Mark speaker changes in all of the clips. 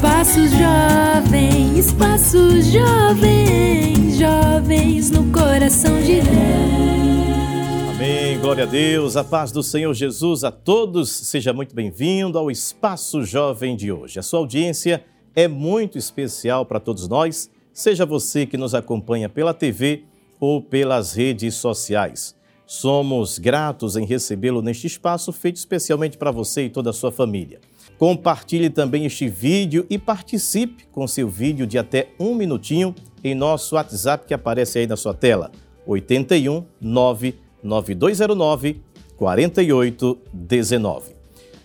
Speaker 1: Espaço Jovem, Espaço Jovem, jovens no coração de Deus.
Speaker 2: Amém, glória a Deus, a paz do Senhor Jesus a todos. Seja muito bem-vindo ao Espaço Jovem de hoje. A sua audiência é muito especial para todos nós, seja você que nos acompanha pela TV ou pelas redes sociais. Somos gratos em recebê-lo neste espaço feito especialmente para você e toda a sua família. Compartilhe também este vídeo e participe com seu vídeo de até um minutinho em nosso WhatsApp que aparece aí na sua tela, 81 99209 4819.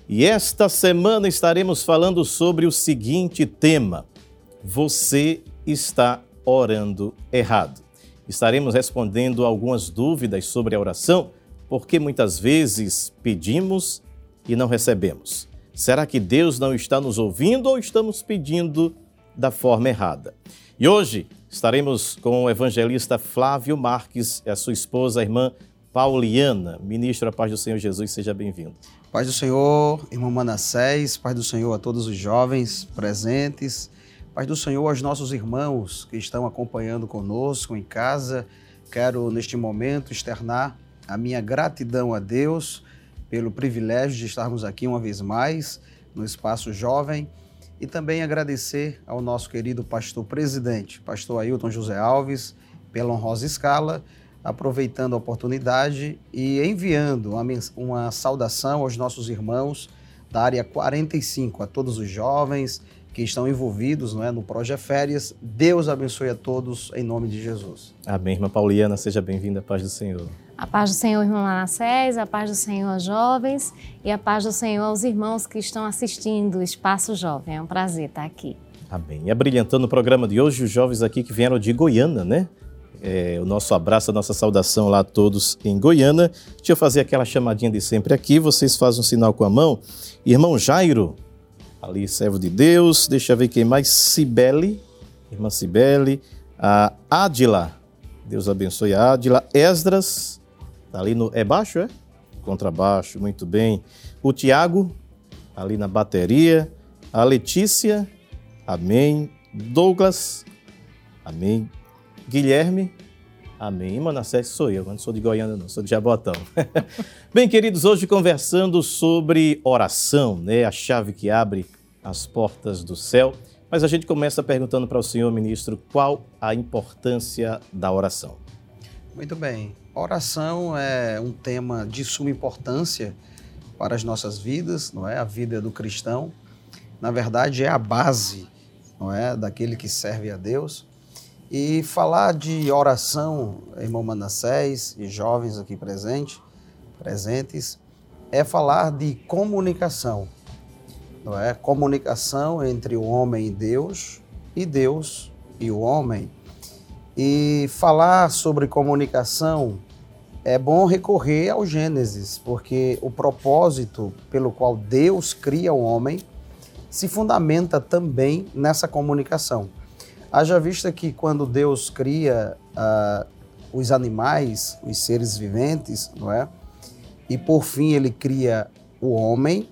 Speaker 2: E esta semana estaremos falando sobre o seguinte tema: Você está orando errado. Estaremos respondendo algumas dúvidas sobre a oração, porque muitas vezes pedimos e não recebemos. Será que Deus não está nos ouvindo ou estamos pedindo da forma errada? E hoje estaremos com o evangelista Flávio Marques e a sua esposa, a irmã Pauliana. Ministro, a paz do Senhor Jesus, seja bem-vindo.
Speaker 3: Paz do Senhor, irmão Manassés, paz do Senhor a todos os jovens presentes, paz do Senhor aos nossos irmãos que estão acompanhando conosco em casa. Quero, neste momento, externar a minha gratidão a Deus pelo privilégio de estarmos aqui uma vez mais no Espaço Jovem e também agradecer ao nosso querido pastor presidente, pastor Ailton José Alves, pela honrosa escala, aproveitando a oportunidade e enviando uma, uma saudação aos nossos irmãos da área 45, a todos os jovens que estão envolvidos não é, no Projeto Férias. Deus abençoe a todos em nome de Jesus.
Speaker 2: Amém, irmã Pauliana, seja bem-vinda, paz do Senhor.
Speaker 4: A paz do Senhor, irmão Manassés, a paz do Senhor aos jovens e a paz do Senhor aos irmãos que estão assistindo o Espaço Jovem. É um prazer estar aqui.
Speaker 2: Amém. E abrilhantando o programa de hoje, os jovens aqui que vieram de Goiânia, né? É, o nosso abraço, a nossa saudação lá a todos em Goiânia. Deixa eu fazer aquela chamadinha de sempre aqui, vocês fazem um sinal com a mão. Irmão Jairo, ali, servo de Deus. Deixa eu ver quem mais. Cibele, irmã Cibele. A Adila, Deus abençoe a Adila. Esdras, Tá ali no. É baixo, é? Contrabaixo, muito bem. O Tiago, ali na bateria. A Letícia, amém. Douglas, amém. Guilherme, amém. Manassés sou eu, não sou de Goiânia, não, sou de Jabotão. bem, queridos, hoje conversando sobre oração, né? A chave que abre as portas do céu. Mas a gente começa perguntando para o senhor ministro qual a importância da oração.
Speaker 3: Muito bem. Oração é um tema de suma importância para as nossas vidas, não é? A vida do cristão, na verdade, é a base, não é, daquele que serve a Deus. E falar de oração, irmão Manassés e jovens aqui presentes, presentes, é falar de comunicação, não é? Comunicação entre o homem e Deus e Deus e o homem. E falar sobre comunicação é bom recorrer ao Gênesis, porque o propósito pelo qual Deus cria o homem se fundamenta também nessa comunicação. Haja vista que quando Deus cria uh, os animais, os seres viventes, não é? E por fim ele cria o homem.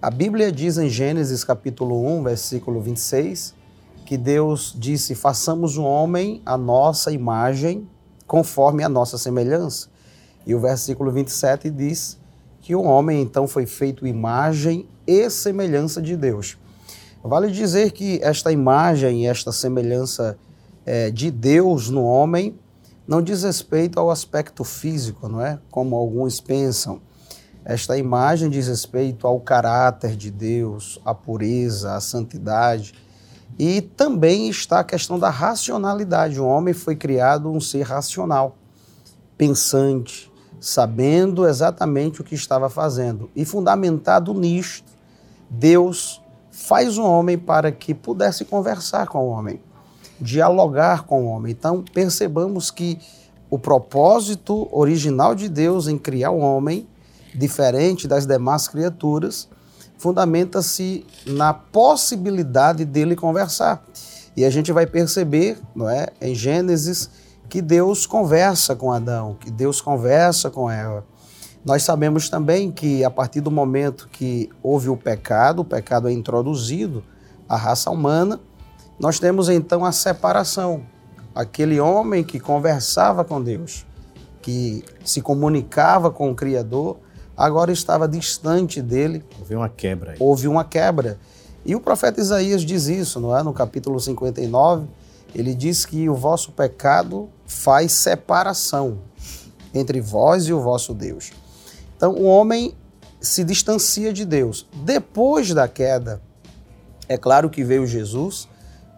Speaker 3: A Bíblia diz em Gênesis capítulo 1, versículo 26, que Deus disse: "Façamos o homem a nossa imagem, conforme a nossa semelhança". E o versículo 27 diz que o homem então foi feito imagem e semelhança de Deus. Vale dizer que esta imagem esta semelhança é, de Deus no homem não diz respeito ao aspecto físico, não é? Como alguns pensam. Esta imagem diz respeito ao caráter de Deus, à pureza, à santidade. E também está a questão da racionalidade. O homem foi criado um ser racional, pensante, sabendo exatamente o que estava fazendo. E fundamentado nisto, Deus faz o homem para que pudesse conversar com o homem, dialogar com o homem. Então, percebamos que o propósito original de Deus em criar o homem, diferente das demais criaturas, fundamenta-se na possibilidade dele conversar. E a gente vai perceber, não é, em Gênesis, que Deus conversa com Adão, que Deus conversa com Eva. Nós sabemos também que a partir do momento que houve o pecado, o pecado é introduzido a raça humana, nós temos então a separação. Aquele homem que conversava com Deus, que se comunicava com o Criador, agora estava distante dele.
Speaker 2: Houve uma quebra. Aí.
Speaker 3: Houve uma quebra. E o profeta Isaías diz isso, não é? No capítulo 59, ele diz que o vosso pecado faz separação entre vós e o vosso Deus. Então o homem se distancia de Deus. Depois da queda, é claro que veio Jesus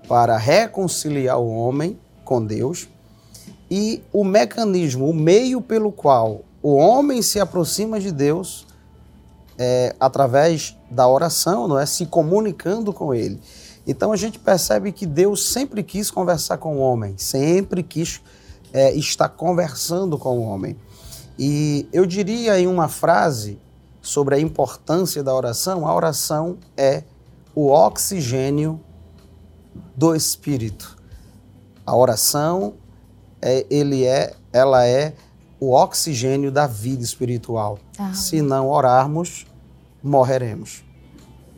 Speaker 3: para reconciliar o homem com Deus e o mecanismo, o meio pelo qual o homem se aproxima de Deus é através da oração, não é? Se comunicando com Ele. Então a gente percebe que Deus sempre quis conversar com o homem, sempre quis é, estar conversando com o homem. E eu diria em uma frase sobre a importância da oração, a oração é o oxigênio do espírito. A oração é, ele é, ela é o oxigênio da vida espiritual. Ah. Se não orarmos, morreremos.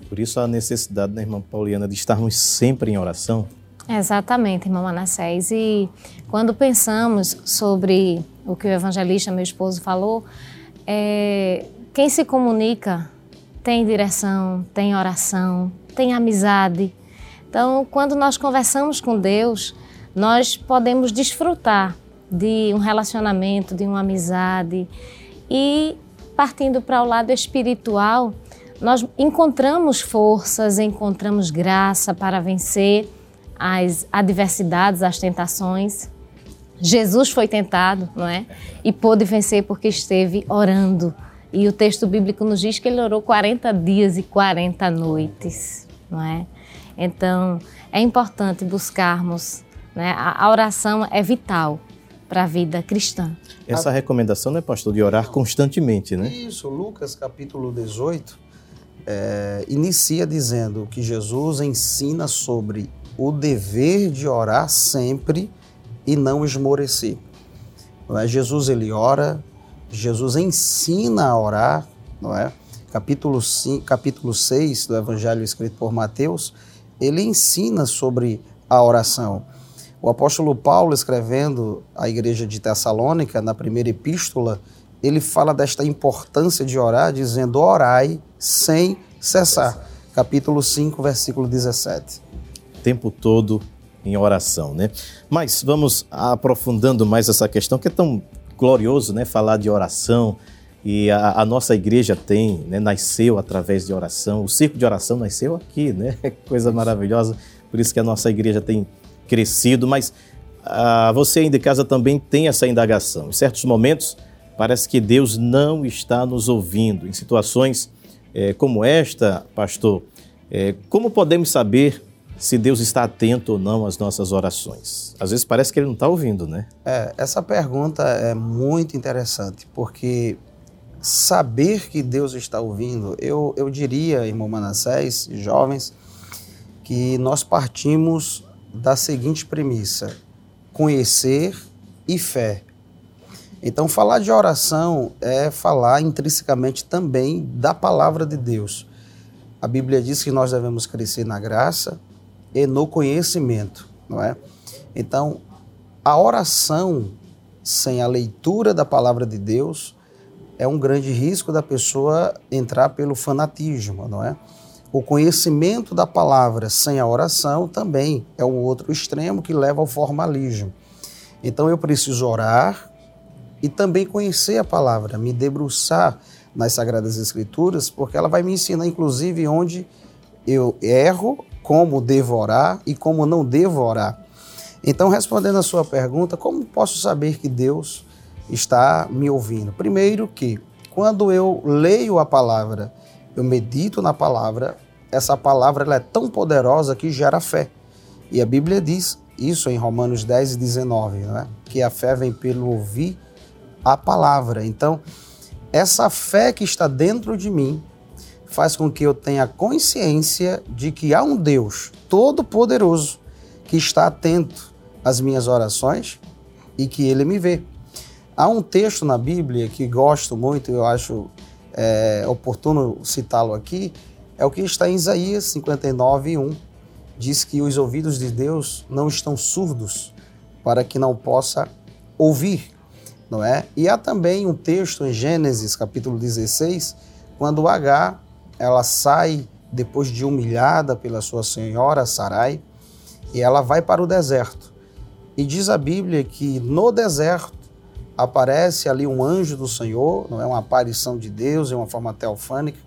Speaker 2: Por isso a necessidade, né, irmã Pauliana, de estarmos sempre em oração.
Speaker 4: Exatamente, irmã Manassés. E quando pensamos sobre o que o evangelista, meu esposo, falou, é, quem se comunica tem direção, tem oração, tem amizade. Então, quando nós conversamos com Deus, nós podemos desfrutar de um relacionamento, de uma amizade. E partindo para o lado espiritual, nós encontramos forças, encontramos graça para vencer as adversidades, as tentações. Jesus foi tentado, não é? E pôde vencer porque esteve orando. E o texto bíblico nos diz que ele orou 40 dias e 40 noites, não é? Então, é importante buscarmos, né? A oração é vital para a vida cristã.
Speaker 2: Essa recomendação, né, pastor, de orar constantemente, né?
Speaker 3: Isso, Lucas capítulo 18 é, inicia dizendo que Jesus ensina sobre o dever de orar sempre e não esmorecer. Não é? Jesus ele ora, Jesus ensina a orar, não é? Capítulo, 5, capítulo 6 do Evangelho escrito por Mateus, ele ensina sobre a oração. O apóstolo Paulo, escrevendo à igreja de Tessalônica, na primeira epístola, ele fala desta importância de orar, dizendo: orai sem cessar. Capítulo 5, versículo 17.
Speaker 2: O tempo todo em oração, né? Mas vamos aprofundando mais essa questão que é tão glorioso, né? Falar de oração e a, a nossa igreja tem, né? Nasceu através de oração. O circo de oração nasceu aqui, né? Coisa maravilhosa. Por isso que a nossa igreja tem crescido, mas ah, você aí de casa também tem essa indagação. Em certos momentos, parece que Deus não está nos ouvindo. Em situações eh, como esta, pastor, eh, como podemos saber se Deus está atento ou não às nossas orações? Às vezes parece que Ele não está ouvindo, né?
Speaker 3: É, essa pergunta é muito interessante, porque saber que Deus está ouvindo, eu, eu diria, irmão Manassés, jovens, que nós partimos da seguinte premissa: conhecer e fé. Então, falar de oração é falar intrinsecamente também da palavra de Deus. A Bíblia diz que nós devemos crescer na graça e no conhecimento, não é? Então, a oração sem a leitura da palavra de Deus é um grande risco da pessoa entrar pelo fanatismo, não é? O conhecimento da palavra sem a oração também é um outro extremo que leva ao formalismo. Então eu preciso orar e também conhecer a palavra, me debruçar nas Sagradas Escrituras, porque ela vai me ensinar, inclusive, onde eu erro, como devo orar e como não devo orar. Então, respondendo a sua pergunta, como posso saber que Deus está me ouvindo? Primeiro que, quando eu leio a palavra, eu medito na palavra, essa palavra ela é tão poderosa que gera fé. E a Bíblia diz isso em Romanos 10 e 19, é? que a fé vem pelo ouvir a palavra. Então, essa fé que está dentro de mim faz com que eu tenha consciência de que há um Deus todo-poderoso que está atento às minhas orações e que ele me vê. Há um texto na Bíblia que gosto muito, eu acho é, oportuno citá-lo aqui, é o que está em Isaías 59, 1, diz que os ouvidos de Deus não estão surdos para que não possa ouvir, não é? E há também um texto em Gênesis, capítulo 16, quando H ela sai depois de humilhada pela sua senhora Sarai, e ela vai para o deserto. E diz a Bíblia que no deserto aparece ali um anjo do Senhor, não é uma aparição de Deus em uma forma teofânica,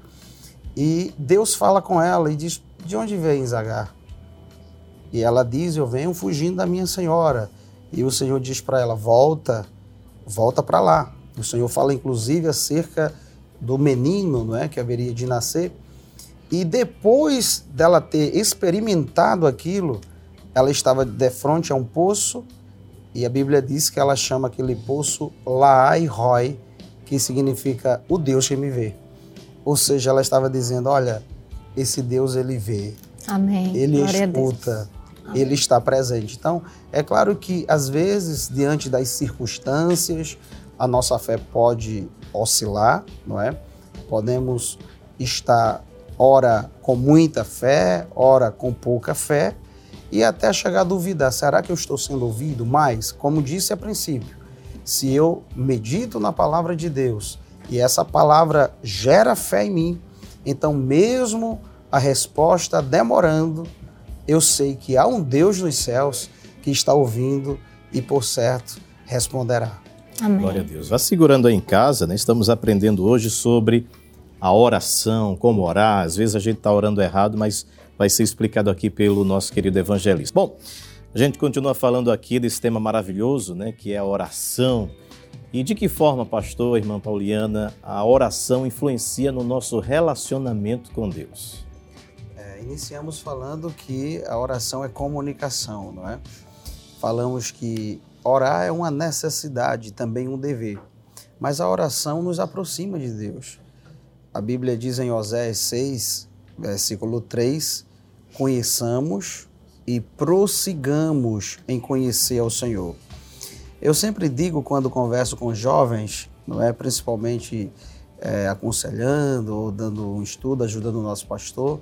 Speaker 3: e Deus fala com ela e diz: "De onde vens, Agar?" E ela diz: "Eu venho fugindo da minha senhora." E o Senhor diz para ela: "Volta, volta para lá." O Senhor fala inclusive acerca do menino, não é, que haveria de nascer. E depois dela ter experimentado aquilo, ela estava de frente a um poço e a Bíblia diz que ela chama aquele poço Laai Roy, que significa o Deus que me vê. Ou seja, ela estava dizendo, olha, esse Deus ele vê.
Speaker 4: Amém.
Speaker 3: Ele
Speaker 4: Glória
Speaker 3: escuta. Ele está presente. Então, é claro que às vezes, diante das circunstâncias, a nossa fé pode oscilar, não é? Podemos estar ora com muita fé, ora com pouca fé, e até chegar a duvidar: será que eu estou sendo ouvido? Mas, como disse a princípio, se eu medito na palavra de Deus e essa palavra gera fé em mim, então, mesmo a resposta demorando, eu sei que há um Deus nos céus que está ouvindo e, por certo, responderá.
Speaker 4: Amém.
Speaker 2: Glória a Deus. Vá segurando aí em casa, né? Estamos aprendendo hoje sobre a oração, como orar. Às vezes a gente está orando errado, mas vai ser explicado aqui pelo nosso querido evangelista. Bom, a gente continua falando aqui desse tema maravilhoso, né, que é a oração. E de que forma, pastor, irmã Pauliana, a oração influencia no nosso relacionamento com Deus?
Speaker 3: É, iniciamos falando que a oração é comunicação, não é? Falamos que orar é uma necessidade, também um dever. Mas a oração nos aproxima de Deus. A Bíblia diz em Oséias 6, versículo 3, conheçamos e prossigamos em conhecer ao Senhor. Eu sempre digo quando converso com jovens, não é principalmente é, aconselhando ou dando um estudo, ajudando o nosso pastor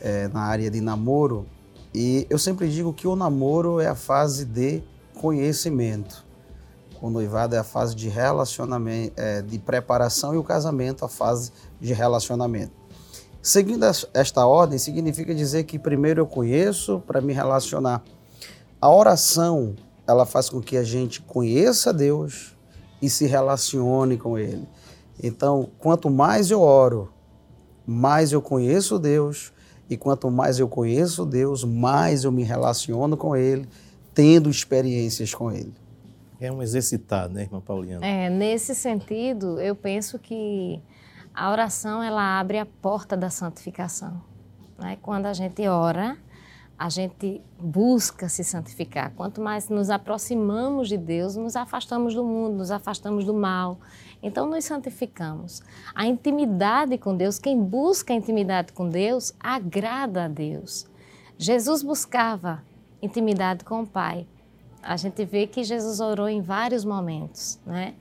Speaker 3: é, na área de namoro, e eu sempre digo que o namoro é a fase de conhecimento. O noivado é a fase de relacionamento, é, de preparação e o casamento a fase de relacionamento. Seguindo esta ordem, significa dizer que primeiro eu conheço para me relacionar. A oração, ela faz com que a gente conheça Deus e se relacione com Ele. Então, quanto mais eu oro, mais eu conheço Deus, e quanto mais eu conheço Deus, mais eu me relaciono com Ele, tendo experiências com Ele.
Speaker 2: É um exercitar, né, irmã Pauliana?
Speaker 4: É, nesse sentido, eu penso que a oração ela abre a porta da santificação. Né? Quando a gente ora, a gente busca se santificar. Quanto mais nos aproximamos de Deus, nos afastamos do mundo, nos afastamos do mal. Então, nos santificamos. A intimidade com Deus, quem busca a intimidade com Deus, agrada a Deus. Jesus buscava intimidade com o Pai. A gente vê que Jesus orou em vários momentos, né?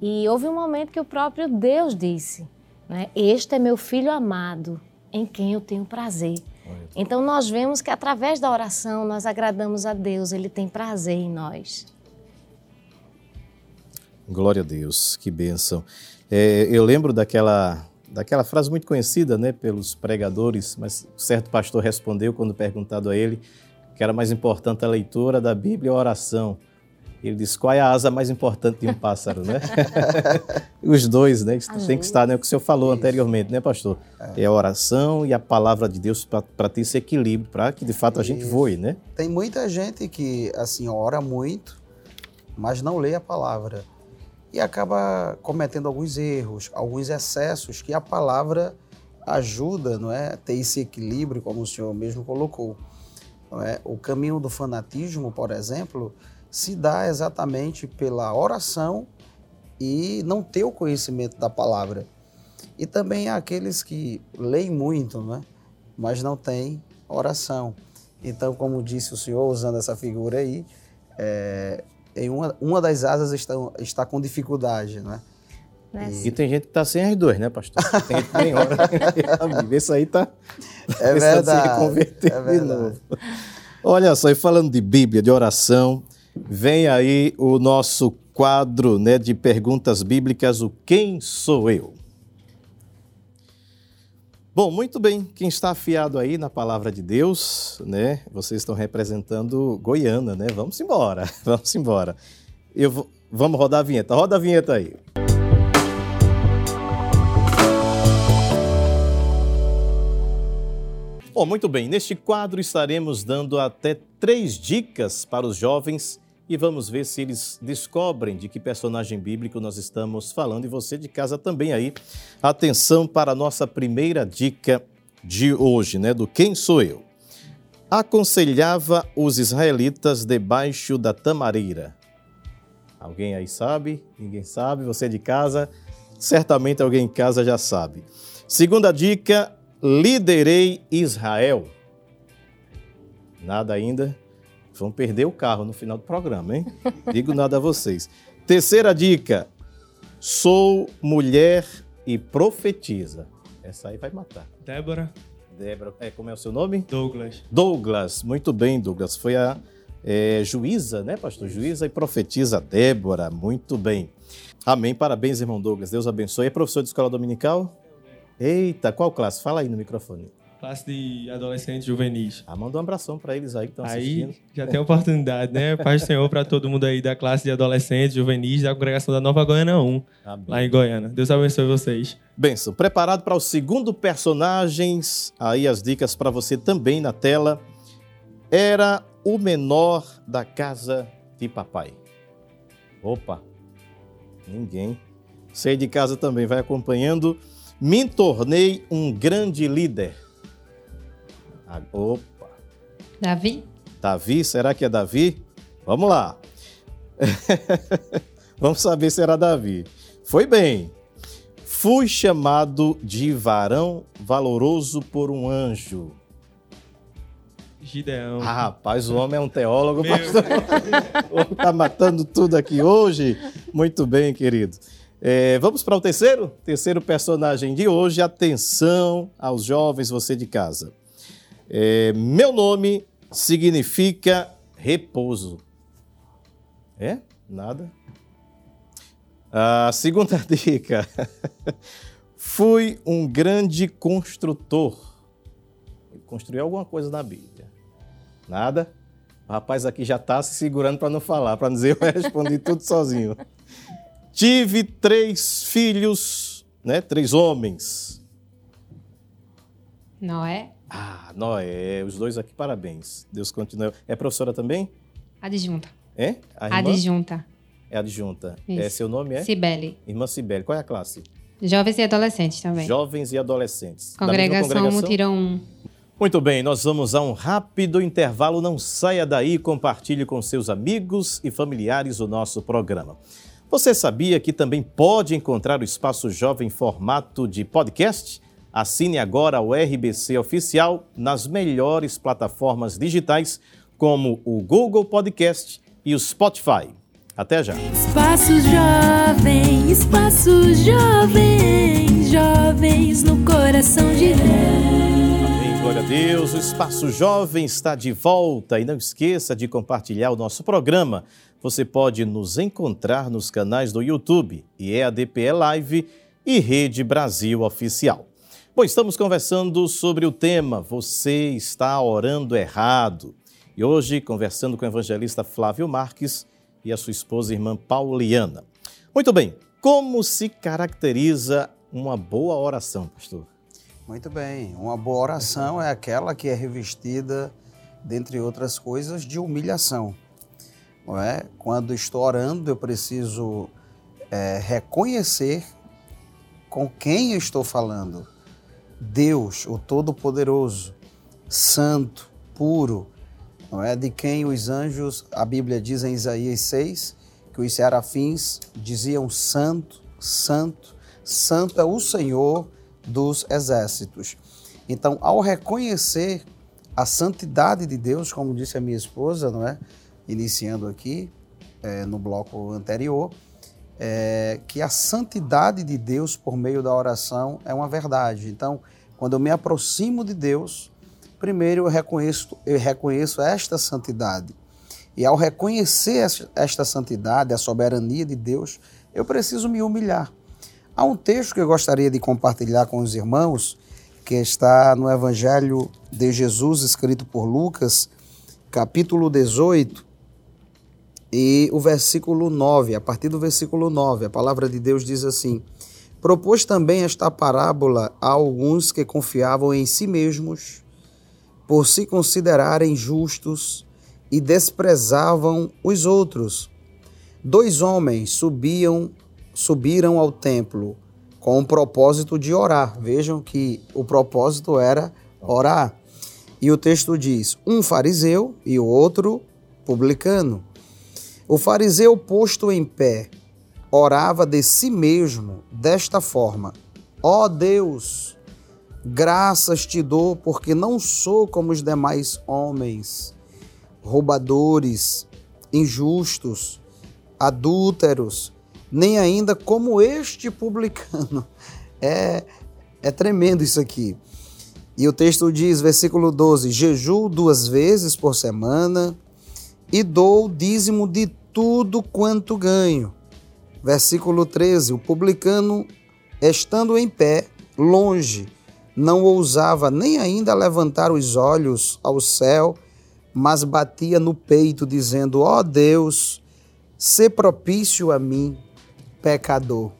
Speaker 4: E houve um momento que o próprio Deus disse: né? Este é meu filho amado, em quem eu tenho prazer. Então nós vemos que através da oração nós agradamos a Deus, Ele tem prazer em nós.
Speaker 2: Glória a Deus, que bênção. É, eu lembro daquela, daquela frase muito conhecida né, pelos pregadores, mas certo pastor respondeu quando perguntado a ele que era mais importante a leitura da Bíblia ou a oração. Ele diz qual é a asa mais importante de um pássaro, né? Os dois, né? Tem que estar, né? O que o senhor falou Isso. anteriormente, né, pastor? É. é. a oração e a palavra de Deus para ter esse equilíbrio, para que de fato a gente voe, né?
Speaker 3: Tem muita gente que, assim, ora muito, mas não lê a palavra. E acaba cometendo alguns erros, alguns excessos que a palavra ajuda, não é? Ter esse equilíbrio, como o senhor mesmo colocou. É? O caminho do fanatismo, por exemplo, se dá exatamente pela oração e não ter o conhecimento da palavra. E também há aqueles que leem muito, né? mas não têm oração. Então, como disse o senhor, usando essa figura aí, é, em uma, uma das asas está, está com dificuldade. Né?
Speaker 4: Né?
Speaker 2: E tem gente que tá sem as duas, né, pastor? Tem gente que nem hora. Isso aí tá
Speaker 3: É
Speaker 2: pensando em se
Speaker 3: verdade,
Speaker 2: converter
Speaker 3: é
Speaker 2: de
Speaker 3: verdade.
Speaker 2: novo. Olha só, e falando de Bíblia, de oração, vem aí o nosso quadro né, de perguntas bíblicas, o Quem Sou Eu? Bom, muito bem. Quem está afiado aí na palavra de Deus, né? Vocês estão representando Goiânia, né? Vamos embora, vamos embora. Eu vou- vamos rodar a vinheta. Roda a vinheta aí. Bom, muito bem. Neste quadro estaremos dando até três dicas para os jovens e vamos ver se eles descobrem de que personagem bíblico nós estamos falando. E você de casa também aí. Atenção para a nossa primeira dica de hoje, né? Do Quem Sou Eu? Aconselhava os israelitas debaixo da tamareira. Alguém aí sabe? Ninguém sabe? Você de casa? Certamente alguém em casa já sabe. Segunda dica: liderei Israel. Nada ainda. Vão perder o carro no final do programa, hein? Digo nada a vocês. Terceira dica: sou mulher e profetiza. Essa aí vai matar.
Speaker 5: Débora,
Speaker 2: Débora, é, como é o seu nome?
Speaker 5: Douglas.
Speaker 2: Douglas, muito bem, Douglas. Foi a é, juíza, né, pastor? Juíza e profetiza Débora, muito bem. Amém. Parabéns, irmão Douglas. Deus abençoe. É professor de escola dominical? Eita, qual classe? Fala aí no microfone.
Speaker 5: Classe de adolescentes juvenis.
Speaker 2: Ah, manda um abração para eles aí que estão
Speaker 5: Aí
Speaker 2: assistindo.
Speaker 5: já tem oportunidade, né? Paz do Senhor para todo mundo aí da classe de adolescentes juvenis da congregação da Nova Goiânia 1,
Speaker 2: Amém.
Speaker 5: lá em Goiânia. Deus abençoe vocês.
Speaker 2: Benção. Preparado para o segundo personagens? Aí as dicas para você também na tela. Era o menor da casa de papai. Opa, ninguém. Sei de casa também, vai acompanhando. Me tornei um grande líder. Ah, Opa,
Speaker 6: Davi?
Speaker 2: Davi, será que é Davi? Vamos lá. Vamos saber se era Davi. Foi bem. Fui chamado de varão valoroso por um anjo.
Speaker 5: Gideão.
Speaker 2: Ah, rapaz, o homem é um teólogo,
Speaker 5: Meu
Speaker 2: pastor. O homem tá matando tudo aqui hoje. Muito bem, querido. É, vamos para o terceiro? Terceiro personagem de hoje. Atenção aos jovens, você de casa. É, meu nome significa repouso. É? Nada? A segunda dica. Fui um grande construtor. Ele construiu alguma coisa na Bíblia. Nada? O rapaz aqui já está se segurando para não falar, para dizer eu respondi tudo sozinho. Tive três filhos, né? Três homens.
Speaker 6: Noé?
Speaker 2: Ah, Noé, os dois aqui, parabéns. Deus continue. É professora também?
Speaker 6: Adjunta.
Speaker 2: É? A irmã?
Speaker 6: Adjunta.
Speaker 2: É adjunta.
Speaker 6: Isso.
Speaker 2: É, seu nome é?
Speaker 6: Cibele.
Speaker 2: Irmã Cibele. Qual é a classe?
Speaker 6: Jovens e adolescentes também.
Speaker 2: Jovens e adolescentes.
Speaker 6: Congregação,
Speaker 2: congregação?
Speaker 6: Mutirão 1.
Speaker 2: Muito bem, nós vamos a um rápido intervalo. Não saia daí, compartilhe com seus amigos e familiares o nosso programa. Você sabia que também pode encontrar o Espaço Jovem em formato de podcast? Assine agora o RBC Oficial nas melhores plataformas digitais, como o Google Podcast e o Spotify. Até já!
Speaker 1: Espaço jovem, espaço jovem, jovens no coração de Deus.
Speaker 2: Amém, glória a Deus. O Espaço Jovem está de volta e não esqueça de compartilhar o nosso programa. Você pode nos encontrar nos canais do YouTube e EADPE Live e Rede Brasil Oficial. Bom, estamos conversando sobre o tema Você está orando errado. E hoje conversando com o evangelista Flávio Marques e a sua esposa irmã Pauliana. Muito bem, como se caracteriza uma boa oração, pastor?
Speaker 3: Muito bem. Uma boa oração é aquela que é revestida, dentre outras coisas, de humilhação. Não é? Quando estou orando, eu preciso é, reconhecer com quem eu estou falando. Deus, o Todo-Poderoso, Santo, puro, não é? De quem os anjos, a Bíblia diz em Isaías 6, que os serafins diziam santo, santo, santo é o Senhor dos exércitos. Então, ao reconhecer a santidade de Deus, como disse a minha esposa, não é? Iniciando aqui eh, no bloco anterior, é, que a santidade de Deus por meio da oração é uma verdade. Então, quando eu me aproximo de Deus, primeiro eu reconheço, eu reconheço esta santidade. E ao reconhecer esta santidade, a soberania de Deus, eu preciso me humilhar. Há um texto que eu gostaria de compartilhar com os irmãos, que está no Evangelho de Jesus, escrito por Lucas, capítulo 18, e o versículo 9. A partir do versículo 9, a palavra de Deus diz assim: Propôs também esta parábola a alguns que confiavam em si mesmos, por se considerarem justos e desprezavam os outros. Dois homens subiam, subiram ao templo com o propósito de orar. Vejam que o propósito era orar. E o texto diz: um fariseu e o outro publicano. O fariseu posto em pé orava de si mesmo desta forma: Ó oh Deus, graças te dou porque não sou como os demais homens, roubadores, injustos, adúlteros, nem ainda como este publicano. É, é tremendo isso aqui. E o texto diz, versículo 12: Jejuo duas vezes por semana e dou o dízimo de tudo quanto ganho. Versículo 13: O publicano, estando em pé, longe, não ousava nem ainda levantar os olhos ao céu, mas batia no peito, dizendo: Ó oh Deus, se propício a mim, pecador.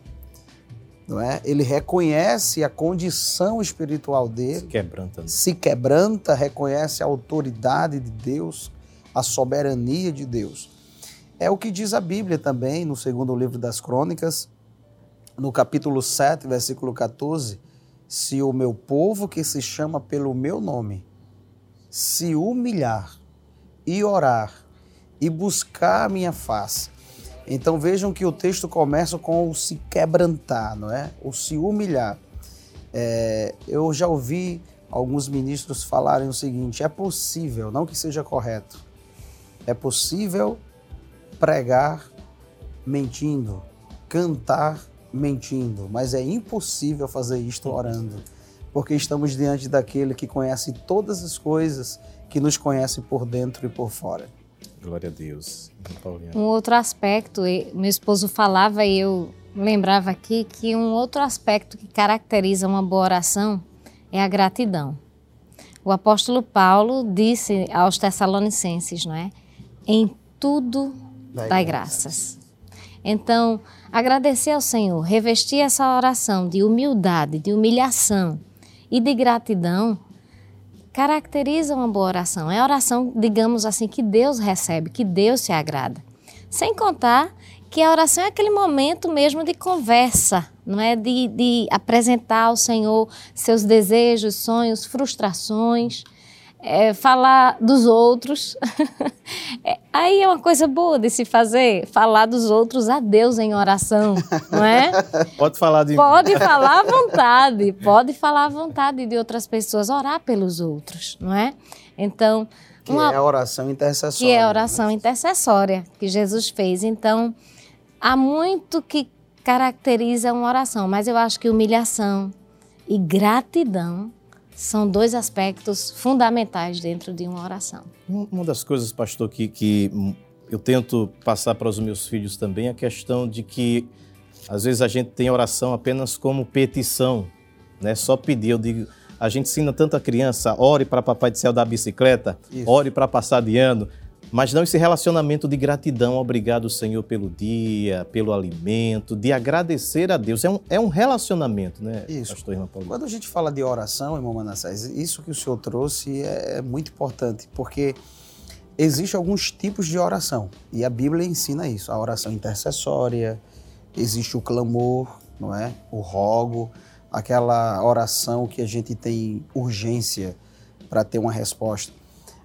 Speaker 3: Não é? Ele reconhece a condição espiritual dele,
Speaker 2: se quebranta, né?
Speaker 3: se quebranta, reconhece a autoridade de Deus, a soberania de Deus. É o que diz a Bíblia também, no segundo livro das Crônicas, no capítulo 7, versículo 14: Se o meu povo que se chama pelo meu nome se humilhar e orar e buscar a minha face, então vejam que o texto começa com o se quebrantar, não é? O se humilhar. É, eu já ouvi alguns ministros falarem o seguinte: é possível, não que seja correto, é possível pregar mentindo, cantar mentindo, mas é impossível fazer isto orando, porque estamos diante daquele que conhece todas as coisas, que nos conhece por dentro e por fora.
Speaker 2: Glória a Deus.
Speaker 4: Um outro aspecto, meu esposo falava e eu lembrava aqui que um outro aspecto que caracteriza uma boa oração é a gratidão. O apóstolo Paulo disse aos Tessalonicenses, não é? Em tudo dai graças. Então, agradecer ao Senhor, revestir essa oração de humildade, de humilhação e de gratidão caracteriza uma boa oração. É a oração, digamos assim, que Deus recebe, que Deus se agrada. Sem contar que a oração é aquele momento mesmo de conversa, não é? De, de apresentar ao Senhor seus desejos, sonhos, frustrações é, falar dos outros. é, aí é uma coisa boa de se fazer, falar dos outros a Deus em oração, não é?
Speaker 2: Pode falar de
Speaker 4: Pode falar à vontade, pode falar à vontade de outras pessoas, orar pelos outros, não é? Então,
Speaker 3: que uma, é a oração intercessória.
Speaker 4: Que é a oração né? intercessória que Jesus fez. Então, há muito que caracteriza uma oração, mas eu acho que humilhação e gratidão são dois aspectos fundamentais dentro de uma oração.
Speaker 2: Uma das coisas, pastor, que, que eu tento passar para os meus filhos também é a questão de que às vezes a gente tem oração apenas como petição, né? Só pedir. Eu digo, a gente ensina tanta criança, ore para papai do céu dar bicicleta, Isso. ore para passar de ano. Mas não esse relacionamento de gratidão, obrigado, Senhor, pelo dia, pelo alimento, de agradecer a Deus. É um, é um relacionamento, né,
Speaker 3: isso. pastor Irmão Paulo? Quando a gente fala de oração, irmão Manassés, isso que o senhor trouxe é, é muito importante, porque existem alguns tipos de oração, e a Bíblia ensina isso. A oração intercessória, existe o clamor, não é? O rogo, aquela oração que a gente tem urgência para ter uma resposta.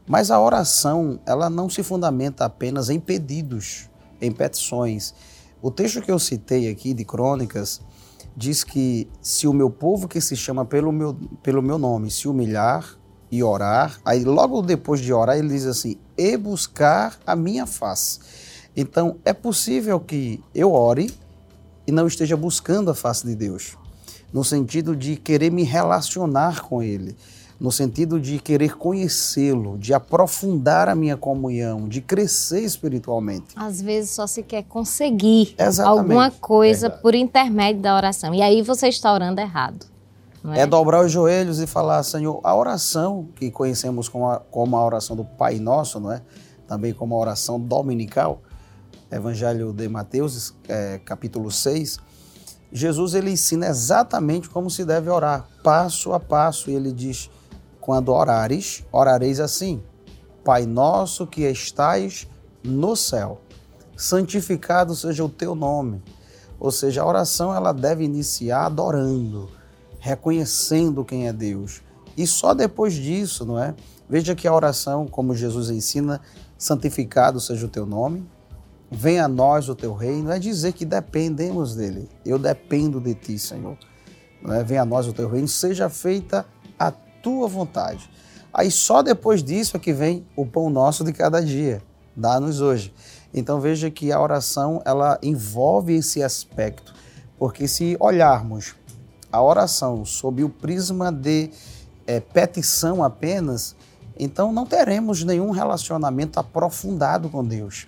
Speaker 3: Mas a oração, ela não se fundamenta apenas em pedidos, em petições. O texto que eu citei aqui de Crônicas diz que se o meu povo que se chama pelo meu, pelo meu nome se humilhar e orar, aí logo depois de orar ele diz assim, e buscar a minha face. Então é possível que eu ore e não esteja buscando a face de Deus, no sentido de querer me relacionar com Ele, no sentido de querer conhecê-lo, de aprofundar a minha comunhão, de crescer espiritualmente.
Speaker 4: Às vezes só se quer conseguir
Speaker 3: Exatamente.
Speaker 4: alguma coisa
Speaker 2: Verdade.
Speaker 4: por intermédio da oração. E aí você está orando errado. Não é?
Speaker 3: É dobrar os joelhos e falar, Senhor, a oração que conhecemos como a, como a oração do Pai Nosso, não é? Também como a oração dominical, Evangelho de Mateus, é, capítulo 6, Jesus ele ensina exatamente como se deve orar, passo a passo, e ele diz, quando orares, orareis assim, Pai Nosso que estais no céu, santificado seja o teu nome. Ou seja, a oração ela deve iniciar adorando, reconhecendo quem é Deus. E só depois disso, não é? Veja que a oração, como Jesus ensina, santificado seja o teu nome, venha a nós o teu reino, é dizer que dependemos dele. Eu dependo de ti, Senhor. É? Venha a nós o teu reino, seja feita tua vontade. Aí só depois disso é que vem o pão nosso de cada dia. Dá-nos hoje. Então veja que a oração ela envolve esse aspecto, porque se olharmos a oração sob o prisma de eh, petição apenas, então não teremos nenhum relacionamento aprofundado com Deus.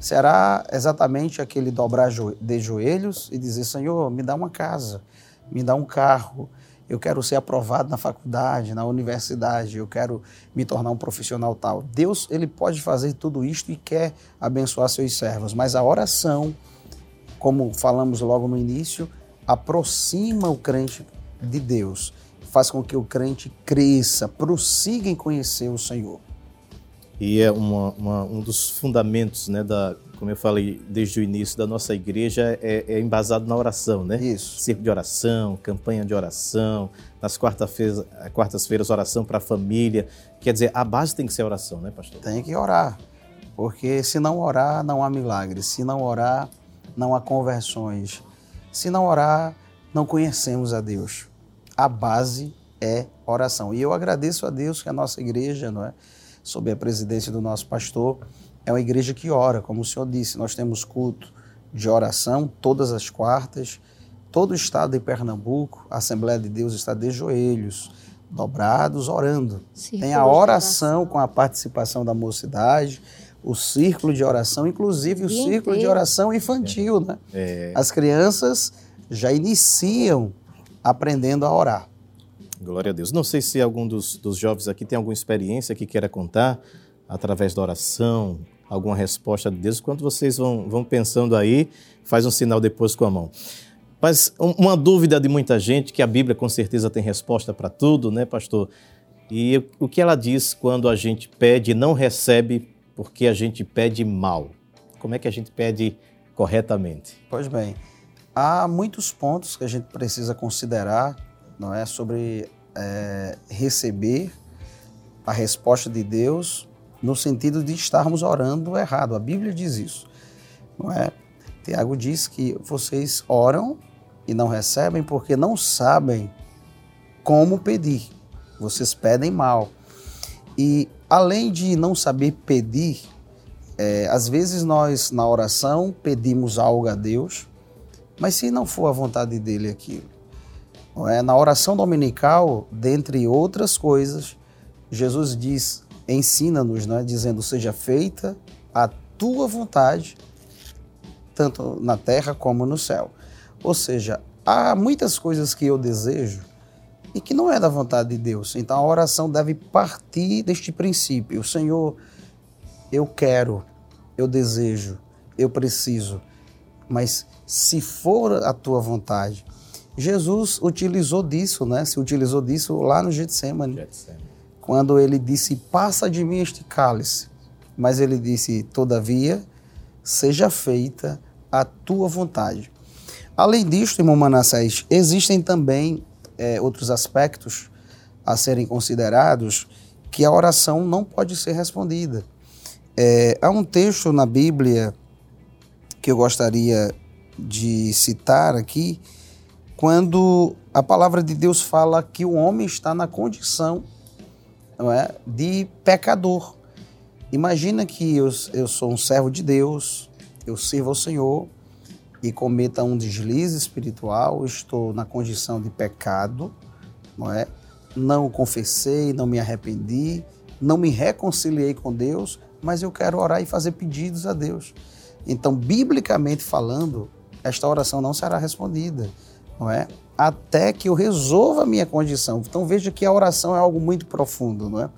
Speaker 3: Será exatamente aquele dobrar de joelhos e dizer: Senhor, me dá uma casa, me dá um carro, eu quero ser aprovado na faculdade, na universidade, eu quero me tornar um profissional tal. Deus, ele pode fazer tudo isto e quer abençoar seus servos, mas a oração, como falamos logo no início, aproxima o crente de Deus, faz com que o crente cresça, prossiga em conhecer o Senhor.
Speaker 2: E é uma- uma- um dos fundamentos, né, da, como eu falei desde o início, da nossa igreja é, é embasado na oração, né?
Speaker 3: Isso.
Speaker 2: Circo de oração, campanha de oração, nas quarta-feiras, quartas-feiras oração para a família. Quer dizer, a base tem que ser oração, né, pastor?
Speaker 3: Tem que orar, porque se não orar, não há milagres. Se não orar, não há conversões. Se não orar, não conhecemos a Deus. A base é oração. E eu agradeço a Deus que a nossa igreja, não é, sob a presidência do nosso pastor, é uma igreja que ora, como o senhor disse. Nós temos culto de oração todas as quartas. Todo o estado de Pernambuco, a Assembleia de Deus está de joelhos, dobrados, orando.
Speaker 4: Círculo
Speaker 3: Tem a
Speaker 4: de
Speaker 3: oração com a participação da mocidade, o círculo de oração, inclusive o círculo de
Speaker 4: inteiro.
Speaker 3: oração infantil, né?
Speaker 2: É,
Speaker 3: As crianças já iniciam aprendendo a orar.
Speaker 2: glória a Deus. Não sei se algum dos, dos jovens aqui tem alguma experiência que queira contar através da oração, alguma resposta de Deus. Quando vocês vão, vão pensando aí, faz um sinal depois com a mão. Mas um- uma dúvida de muita gente, que a Bíblia com certeza tem resposta para tudo, né, pastor? E o que ela diz quando a gente pede e não recebe porque a gente pede mal? Como é que a gente pede corretamente?
Speaker 3: Pois bem, há muitos pontos que a gente precisa considerar, não é, sobre é, receber a resposta de Deus no sentido de estarmos orando errado. A Bíblia diz isso, não é? Tiago diz que vocês oram e não recebem porque não sabem como pedir. Vocês pedem mal. E além de não saber pedir, é, às vezes nós na oração pedimos algo a Deus, mas se não for a vontade dele aquilo. É? Na oração dominical, dentre outras coisas, Jesus diz, ensina-nos, não é? dizendo: seja feita a tua vontade, tanto na terra como no céu. Ou seja, há muitas coisas que eu desejo e que não é da vontade de Deus. Então a oração deve partir deste princípio: Senhor, eu quero, eu desejo, eu preciso, mas se for a tua vontade. Jesus utilizou disso, né? Se utilizou disso lá no Getsemane quando ele disse: Passa de mim este cálice. Mas ele disse: Todavia, seja feita a tua vontade. Além disto, irmão Manassés, existem também eh, outros aspectos a serem considerados que a oração não pode ser respondida. Eh, há um texto na Bíblia que eu gostaria de citar aqui, quando a palavra de Deus fala que o homem está na condição é, de pecador. Imagina que eu, eu sou um servo de Deus, eu sirvo ao Senhor e cometa um deslize espiritual, estou na condição de pecado, não é? Não confessei, não me arrependi, não me reconciliei com Deus, mas eu quero orar e fazer pedidos a Deus. Então, biblicamente falando, esta oração não será respondida, não é? Até que eu resolva a minha condição. Então, veja que a oração é algo muito profundo, não é?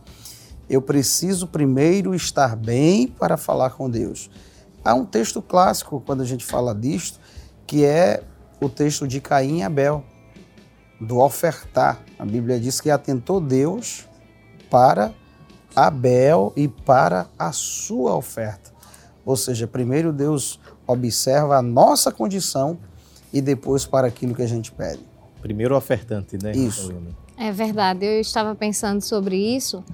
Speaker 3: Eu preciso primeiro estar bem para falar com Deus. Há um texto clássico quando a gente fala disto, que é o texto de Caim e Abel, do ofertar. A Bíblia diz que atentou Deus para Abel e para a sua oferta. Ou seja, primeiro Deus observa a nossa condição e depois para aquilo que a gente pede.
Speaker 2: Primeiro ofertante, né?
Speaker 3: Isso.
Speaker 4: É verdade, eu estava pensando sobre isso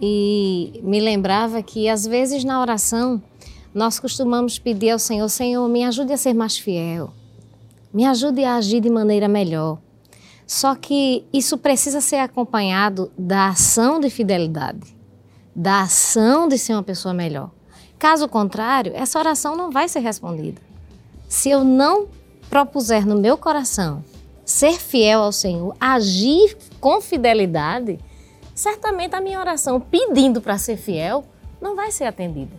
Speaker 4: e me lembrava que às vezes na oração nós costumamos pedir ao Senhor: Senhor, me ajude a ser mais fiel, me ajude a agir de maneira melhor. Só que isso precisa ser acompanhado da ação de fidelidade, da ação de ser uma pessoa melhor. Caso contrário, essa oração não vai ser respondida. Se eu não propuser no meu coração ser fiel ao Senhor, agir com fidelidade, certamente a minha oração pedindo para ser fiel não vai ser atendida.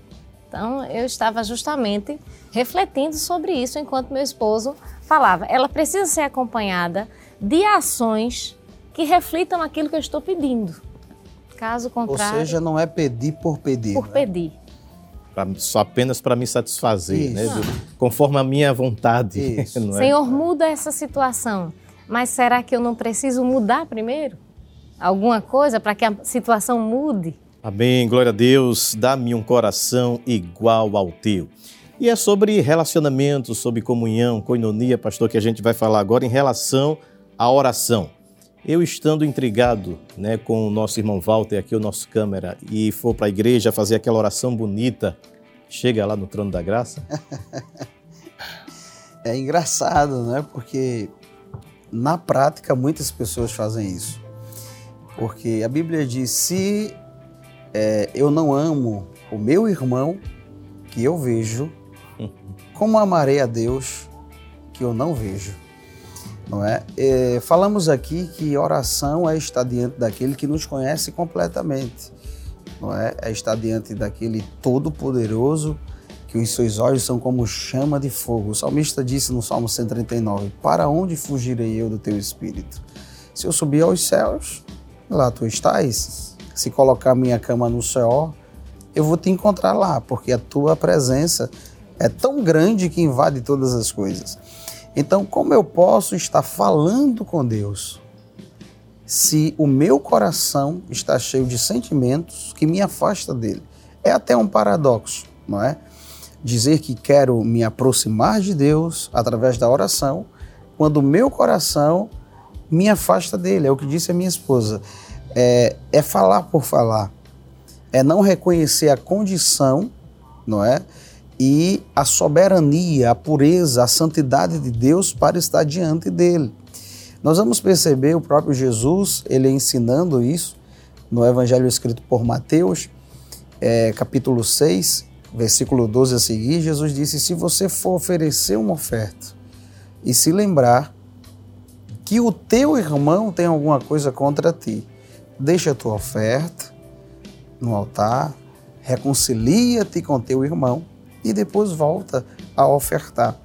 Speaker 4: Então, eu estava justamente refletindo sobre isso enquanto meu esposo falava. Ela precisa ser acompanhada de ações que reflitam aquilo que eu estou pedindo. Caso contrário.
Speaker 3: Ou seja, não é pedir por pedir.
Speaker 4: Por
Speaker 3: né?
Speaker 4: pedir.
Speaker 2: Pra, só apenas para me satisfazer, né? Do, conforme a minha vontade. É?
Speaker 4: Senhor, muda essa situação. Mas será que eu não preciso mudar primeiro? Alguma coisa para que a situação mude?
Speaker 2: Amém, glória a Deus. Dá-me um coração igual ao teu. E é sobre relacionamento, sobre comunhão, coinonia, pastor, que a gente vai falar agora em relação à oração. Eu estando intrigado né, com o nosso irmão Walter, aqui o nosso câmera, e for para a igreja fazer aquela oração bonita, chega lá no trono da graça?
Speaker 3: É engraçado, né? Porque na prática muitas pessoas fazem isso. Porque a Bíblia diz: se é, eu não amo o meu irmão que eu vejo, como amarei a Deus que eu não vejo? Não é? É, falamos aqui que oração é estar diante daquele que nos conhece completamente, não é? É estar diante daquele Todo-Poderoso que os seus olhos são como chama de fogo. O salmista disse no Salmo 139: Para onde fugirei eu do teu espírito? Se eu subir aos céus, lá tu estás. Se colocar minha cama no céu, eu vou te encontrar lá, porque a tua presença é tão grande que invade todas as coisas. Então, como eu posso estar falando com Deus se o meu coração está cheio de sentimentos que me afastam dele? É até um paradoxo, não é? Dizer que quero me aproximar de Deus através da oração, quando o meu coração me afasta dele. É o que disse a minha esposa. É, é falar por falar, é não reconhecer a condição, não é? E a soberania, a pureza, a santidade de Deus para estar diante dele. Nós vamos perceber o próprio Jesus, ele ensinando isso no evangelho escrito por Mateus, é, capítulo 6, versículo 12 a seguir, Jesus disse: Se você for oferecer uma oferta e se lembrar que o teu irmão tem alguma coisa contra ti, deixa a tua oferta no altar, reconcilia-te com teu irmão e depois volta a ofertar.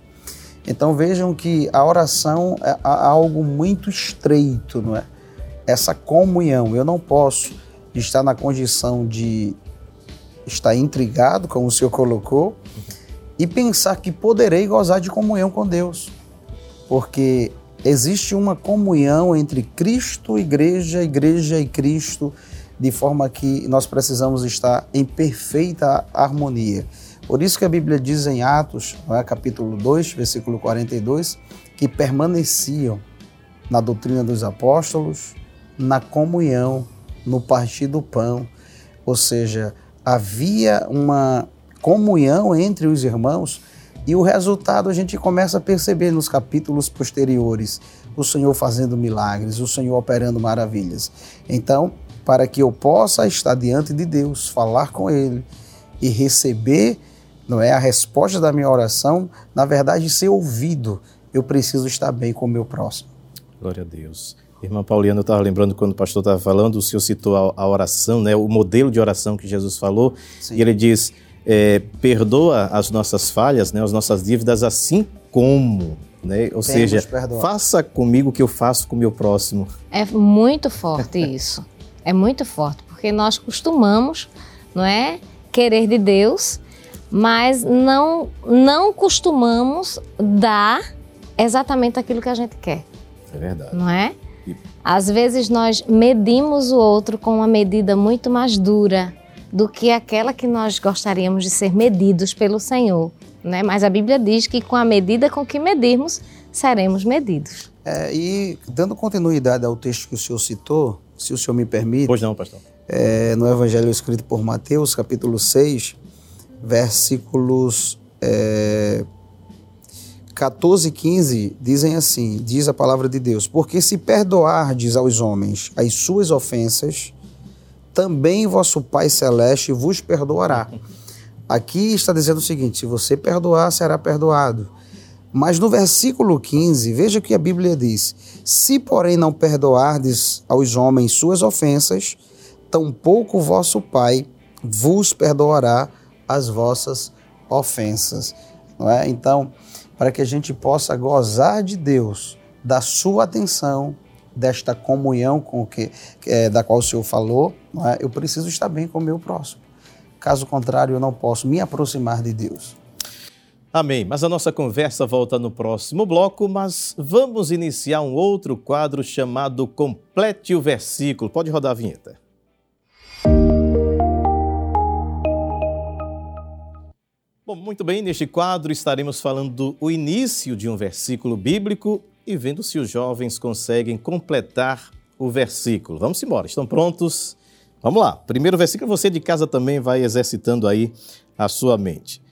Speaker 3: Então vejam que a oração é algo muito estreito, não é? Essa comunhão. Eu não posso estar na condição de estar intrigado, como o senhor colocou, e pensar que poderei gozar de comunhão com Deus. Porque existe uma comunhão entre Cristo, igreja, igreja e Cristo, de forma que nós precisamos estar em perfeita harmonia. Por isso que a Bíblia diz em Atos, é, capítulo 2, versículo 42, que permaneciam na doutrina dos apóstolos, na comunhão, no partir do pão. Ou seja, havia uma comunhão entre os irmãos e o resultado a gente começa a perceber nos capítulos posteriores. O Senhor fazendo milagres, o Senhor operando maravilhas. Então, para que eu possa estar diante de Deus, falar com Ele e receber não é? A resposta da minha oração, na verdade, ser ouvido. Eu preciso estar bem com o meu próximo.
Speaker 2: Glória a Deus. Irmã Pauliana, eu estava lembrando quando o pastor estava falando, o senhor citou a, a, oração, né, o modelo de oração que Jesus falou, Sim. e ele diz: é, perdoa as nossas falhas, né, as nossas dívidas, assim como. Né? Ou Temos seja, perdoar. faça comigo o que eu faço com o meu próximo.
Speaker 4: É muito forte isso. É muito forte, porque nós costumamos, não é, querer de Deus, mas não não costumamos dar exatamente aquilo que a gente quer.
Speaker 2: É verdade.
Speaker 4: Não é? Às vezes nós medimos o outro com uma medida muito mais dura do que aquela que nós gostaríamos de ser medidos pelo Senhor. Né? Mas a Bíblia diz que com a medida com que medirmos, seremos medidos.
Speaker 3: É, e dando continuidade ao texto que o senhor citou, se o senhor me permite.
Speaker 2: Pois não, pastor.
Speaker 3: É, no Evangelho escrito por Mateus, capítulo 6, versículos é, 14 e 15 dizem assim: diz a palavra de Deus, porque se perdoardes aos homens as suas ofensas, também vosso Pai Celeste vos perdoará. Aqui está dizendo o seguinte: se você perdoar, será perdoado. Mas no versículo 15, veja o que a Bíblia diz: Se, porém, não perdoardes aos homens suas ofensas, tampouco vosso Pai vos perdoará as vossas ofensas. Não é? Então, para que a gente possa gozar de Deus, da sua atenção, desta comunhão com que, é, da qual o Senhor falou, é? eu preciso estar bem com o meu próximo. Caso contrário, eu não posso me aproximar de Deus.
Speaker 2: Amém. Mas a nossa conversa volta no próximo bloco, mas vamos iniciar um outro quadro chamado Complete o Versículo. Pode rodar a vinheta. Bom, muito bem, neste quadro estaremos falando do início de um versículo bíblico e vendo se os jovens conseguem completar o versículo. Vamos embora, estão prontos? Vamos lá. Primeiro versículo, você de casa também vai exercitando aí a sua mente.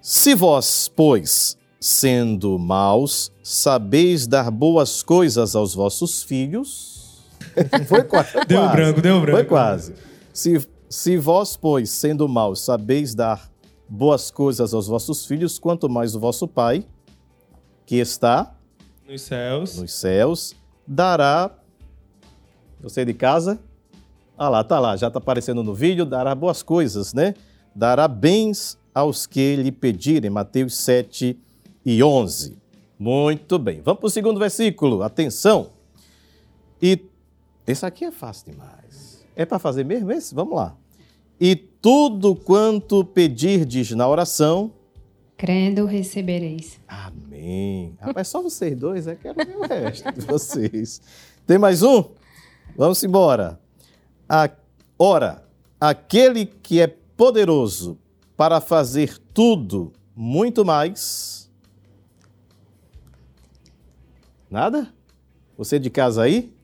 Speaker 2: Se vós, pois, sendo maus, sabeis dar boas coisas aos vossos filhos.
Speaker 5: Foi quase. deu branco, deu branco.
Speaker 2: Foi quase. Se, se vós, pois, sendo maus, sabeis dar boas coisas aos vossos filhos, quanto mais o vosso Pai, que está
Speaker 5: nos céus,
Speaker 2: nos céus dará. Você de casa? Ah lá, tá lá, já está aparecendo no vídeo, dará boas coisas, né? Dará bens aos que lhe pedirem. Mateus 7 e 11. Muito bem. Vamos para o segundo versículo. Atenção. E esse aqui é fácil demais. É para fazer mesmo esse? Vamos lá. E tudo quanto pedirdes na oração.
Speaker 6: Crendo, recebereis.
Speaker 2: Amém. Rapaz, só vocês dois, é quero ver o resto de vocês. Tem mais um? Vamos embora. A, ora, aquele que é poderoso para fazer tudo muito mais. Nada? Você de casa aí?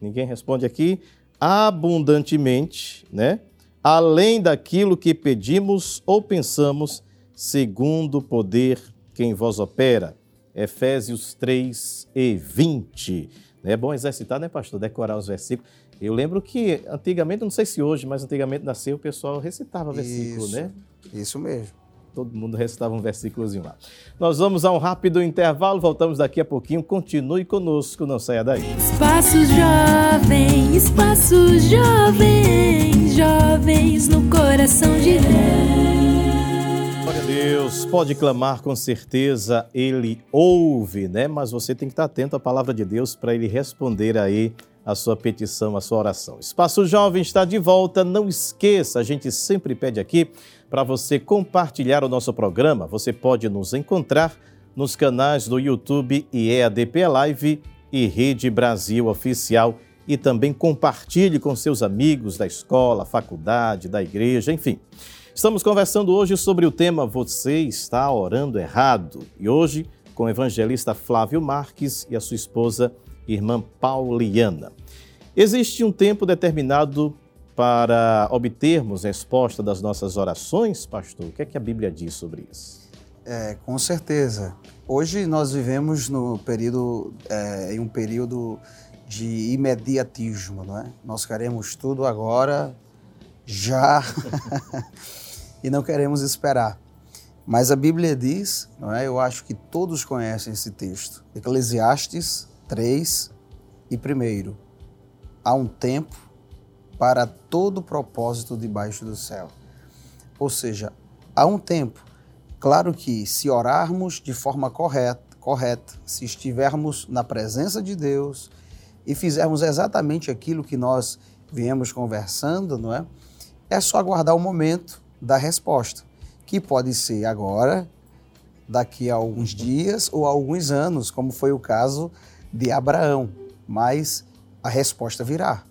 Speaker 2: Ninguém responde aqui. Abundantemente, né? Além daquilo que pedimos ou pensamos, segundo o poder que em vós opera. Efésios 3 e 20. É bom exercitar, né, pastor? Decorar os versículos. Eu lembro que antigamente, não sei se hoje, mas antigamente nasceu, o pessoal recitava versículo,
Speaker 3: isso,
Speaker 2: né?
Speaker 3: Isso mesmo.
Speaker 2: Todo mundo recitava um versículozinho lá. Nós vamos a um rápido intervalo, voltamos daqui a pouquinho. Continue conosco, não saia daí.
Speaker 1: Espaço Jovem, Espaço Jovem jovens no coração de Deus.
Speaker 2: Glória a Deus, pode clamar com certeza, Ele ouve, né? Mas você tem que estar atento à palavra de Deus para Ele responder aí a sua petição, a sua oração. Espaço Jovem está de volta, não esqueça, a gente sempre pede aqui para você compartilhar o nosso programa. Você pode nos encontrar nos canais do YouTube e EADP Live e Rede Brasil Oficial e também compartilhe com seus amigos da escola, faculdade, da igreja, enfim. Estamos conversando hoje sobre o tema Você está orando errado e hoje com o evangelista Flávio Marques e a sua esposa, irmã Pauliana. Existe um tempo determinado para obtermos resposta das nossas orações, pastor? O que é que a Bíblia diz sobre isso?
Speaker 3: É, com certeza. Hoje nós vivemos no período, é, em um período de imediatismo, não é? Nós queremos tudo agora, já, e não queremos esperar. Mas a Bíblia diz, não é? Eu acho que todos conhecem esse texto. Eclesiastes 3 e 1. Há um tempo para todo propósito debaixo do céu. Ou seja, há um tempo. Claro que se orarmos de forma correta, correta, se estivermos na presença de Deus e fizermos exatamente aquilo que nós viemos conversando, não é? É só aguardar o momento da resposta, que pode ser agora, daqui a alguns dias ou a alguns anos, como foi o caso de Abraão, mas a resposta virá.